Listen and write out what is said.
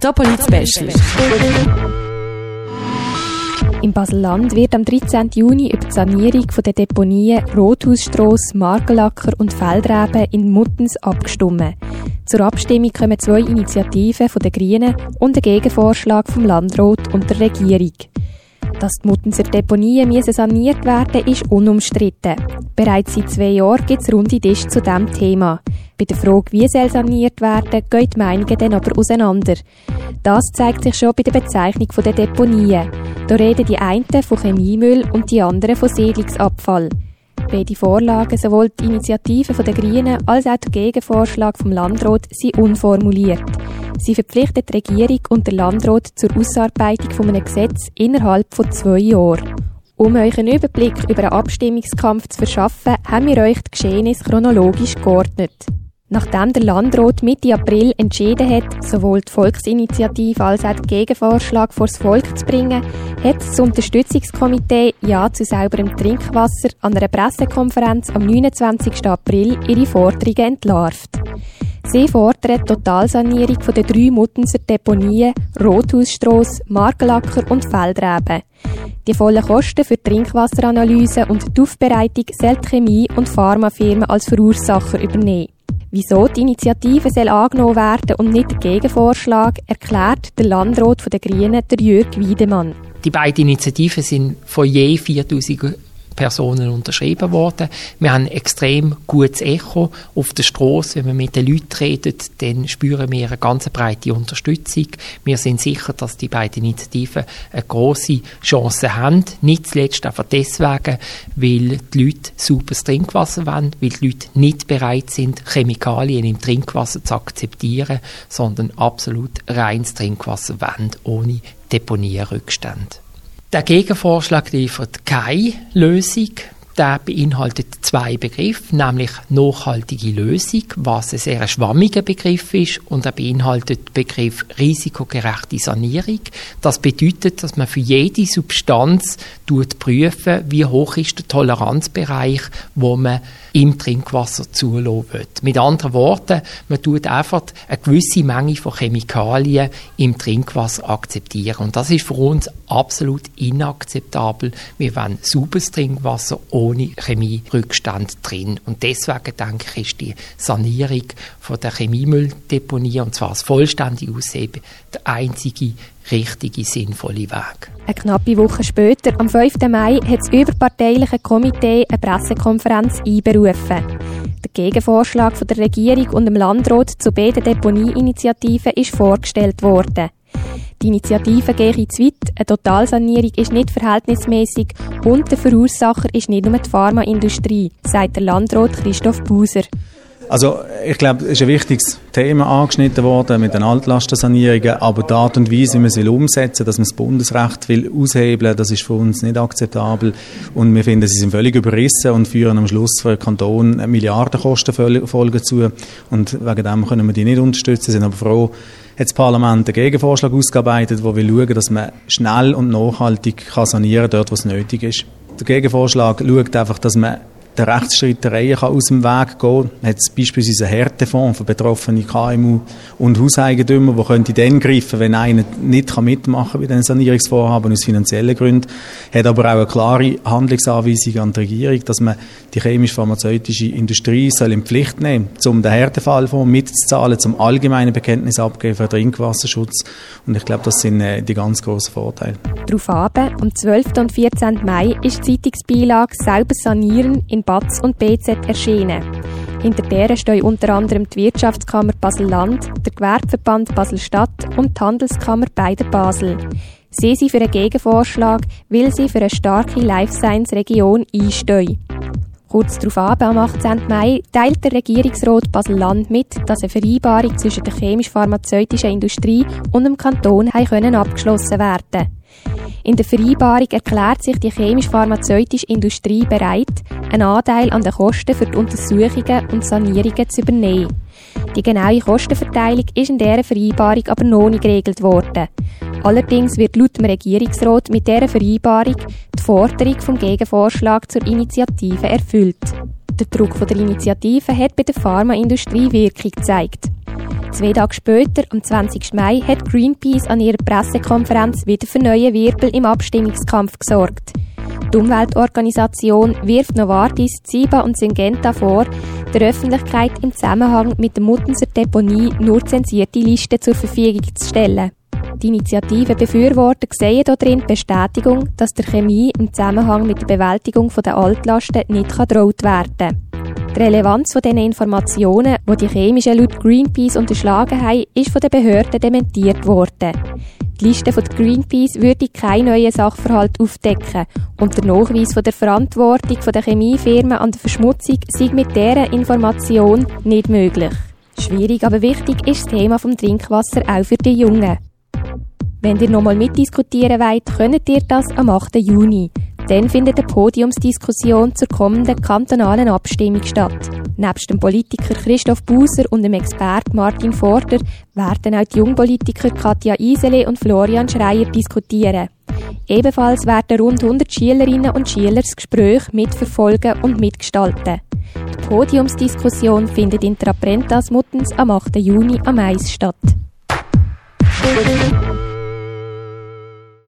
Topolit Special. Im Baselland wird am 13. Juni über die Sanierung der Deponien Rothausstrasse, Margelacker und Feldreben in Muttens abgestimmt. Zur Abstimmung kommen zwei Initiativen von den Grünen und ein Gegenvorschlag vom Landrat und der Regierung. Dass die Muttenser Deponien saniert werden ist unumstritten. Bereits seit zwei Jahren gibt es runde Tische zu diesem Thema. Bei der Frage, wie soll saniert werden, gehen die Meinungen dann aber auseinander. Das zeigt sich schon bei der Bezeichnung der Deponien. Da reden die einen von Chemiemüll und die anderen von Siedlungsabfall. Beide Vorlagen, sowohl die Initiative der Grünen als auch der Gegenvorschlag vom Landrat, sind unformuliert. Sie verpflichtet die Regierung und der Landrat zur Ausarbeitung von einem Gesetz innerhalb von zwei Jahren. Um euch einen Überblick über einen Abstimmungskampf zu verschaffen, haben wir euch die Geschehnisse chronologisch geordnet. Nachdem der Landrat Mitte April entschieden hat, sowohl die Volksinitiative als auch den Gegenvorschlag vor das Volk zu bringen, hat das Unterstützungskomitee Ja zu sauberem Trinkwasser an einer Pressekonferenz am 29. April ihre Forderungen entlarvt. Sie fordern die Totalsanierung der drei Muttenser Deponien Rothausstrasse, Margelacker und Feldreben. Die vollen Kosten für die Trinkwasseranalyse und die Aufbereitung soll die Chemie- und Pharmafirmen als Verursacher übernehmen. Wieso die Initiative soll angenommen werden und nicht der Gegenvorschlag, erklärt der Landrat der Grünen, der Jörg Wiedemann. Die beiden Initiativen sind von je 4000 Personen unterschrieben worden. Wir haben ein extrem gutes Echo auf der Straße. Wenn wir mit den Leuten reden, dann spüren wir eine ganz breite Unterstützung. Wir sind sicher, dass die beiden Initiativen eine große Chance haben. Nicht zuletzt einfach deswegen, weil die Leute sauberes Trinkwasser wollen, weil die Leute nicht bereit sind, Chemikalien im Trinkwasser zu akzeptieren, sondern absolut reines Trinkwasser wollen, ohne Deponierrückstände. Der Gegenvorschlag liefert keine Lösung. Der beinhaltet zwei Begriffe, nämlich nachhaltige Lösung, was ein sehr schwammiger Begriff ist, und er beinhaltet den Begriff risikogerechte Sanierung. Das bedeutet, dass man für jede Substanz prüfen, wie hoch ist der Toleranzbereich, wo man im Trinkwasser zulassen will. Mit anderen Worten, man tut einfach eine gewisse Menge von Chemikalien im Trinkwasser akzeptieren. Und das ist für uns absolut inakzeptabel. Wir wollen sauberes Trinkwasser ohne Chemierückstand drin. Und deswegen denke ich, ist die Sanierung von der Chemiemülldeponie, und zwar das vollständige Ausheben, der einzige richtige, sinnvolle Weg. Eine knappe Woche später, am 5. Mai, hat das überparteiliche Komitee eine Pressekonferenz einberufen. Der Gegenvorschlag von der Regierung und dem Landrat zu beiden Deponieinitiativen ist vorgestellt worden. Die Initiative geht zu weit, eine Totalsanierung ist nicht verhältnismäßig und der Verursacher ist nicht nur die Pharmaindustrie, sagt der Landrat Christoph Buser. Also ich glaube, es ist ein wichtiges Thema angeschnitten worden mit den Altlastensanierungen, aber die Art und Weise, wie man sie umsetzen dass man das Bundesrecht will aushebeln, das ist für uns nicht akzeptabel. Und wir finden, sie sind völlig überrissen und führen am Schluss für den Kanton Milliardenkosten folgen zu. Und wegen dem können wir die nicht unterstützen, sind aber froh, hat das Parlament einen Gegenvorschlag ausgearbeitet, wo wir schauen, dass man schnell und nachhaltig kann sanieren kann, dort, wo es nötig ist. Der Gegenvorschlag schaut einfach, dass man der Rechtsstreitereien aus dem Weg gehen kann. Hat beispielsweise einen Härtefonds für betroffene KMU und Hauseigentümer, wo könnte dann greifen, wenn einer nicht mitmachen kann bei den Sanierungsvorhaben aus finanziellen Gründen. Hat aber auch eine klare Handlungsanweisung an die Regierung, dass man die chemisch-pharmazeutische Industrie soll in Pflicht nehmen, um den Härtefallfonds mitzuzahlen, zum allgemeinen Bekenntnis abgeben für Trinkwasserschutz. Und ich glaube, das sind äh, die ganz grossen Vorteile. Daraufhin, am 12. und 14. Mai, ist die Zeitungsbeilage «Selber sanieren» in BATS und BZ erschienen. Hinter der stehen unter anderem die Wirtschaftskammer Basel-Land, der Gewerbeverband Basel-Stadt und die Handelskammer beider Basel. Sie sind für einen Gegenvorschlag, weil sie für eine starke Life Science Region einstehen. Kurz darauf, am 18. Mai, teilt der Regierungsrat Basel-Land mit, dass eine Vereinbarung zwischen der chemisch-pharmazeutischen Industrie und dem Kanton abgeschlossen werden konnte. In der Vereinbarung erklärt sich die chemisch-pharmazeutische Industrie bereit, einen Anteil an den Kosten für die Untersuchungen und Sanierungen zu übernehmen. Die genaue Kostenverteilung ist in dieser Vereinbarung aber noch nicht geregelt worden. Allerdings wird laut dem Regierungsrat mit dieser Vereinbarung die Forderung vom Gegenvorschlag zur Initiative erfüllt. Der Druck von der Initiative hat bei der Pharmaindustrie Wirkung gezeigt. Zwei Tage später, am 20. Mai, hat Greenpeace an ihrer Pressekonferenz wieder für neue Wirbel im Abstimmungskampf gesorgt. Die Umweltorganisation wirft Novartis, Ziba und Syngenta vor, der Öffentlichkeit im Zusammenhang mit der Muttenser Deponie nur zensierte Listen zur Verfügung zu stellen. Die Initiative Befürworter sehen darin Bestätigung, dass der Chemie im Zusammenhang mit der Bewältigung der Altlasten nicht gedroht werden kann. Die Relevanz dieser Informationen, die die chemischen laut Greenpeace unterschlagen haben, ist von den Behörden dementiert worden. Die Liste von Greenpeace würde keinen neuen Sachverhalt aufdecken und der Nachweis von der Verantwortung der Chemiefirmen an der Verschmutzung sei mit dieser Information nicht möglich. Schwierig, aber wichtig ist das Thema vom Trinkwasser auch für die Jungen. Wenn ihr nochmal mitdiskutieren wollt, könnt ihr das am 8. Juni. Dann findet eine Podiumsdiskussion zur kommenden kantonalen Abstimmung statt. Nebst dem Politiker Christoph Buser und dem Expert Martin Forder werden auch die Jungpolitiker Katja Isele und Florian Schreier diskutieren. Ebenfalls werden rund 100 Schülerinnen und Schüler das Gespräch mitverfolgen und mitgestalten. Die Podiumsdiskussion findet in Traprentas Muttens am 8. Juni am Mais statt.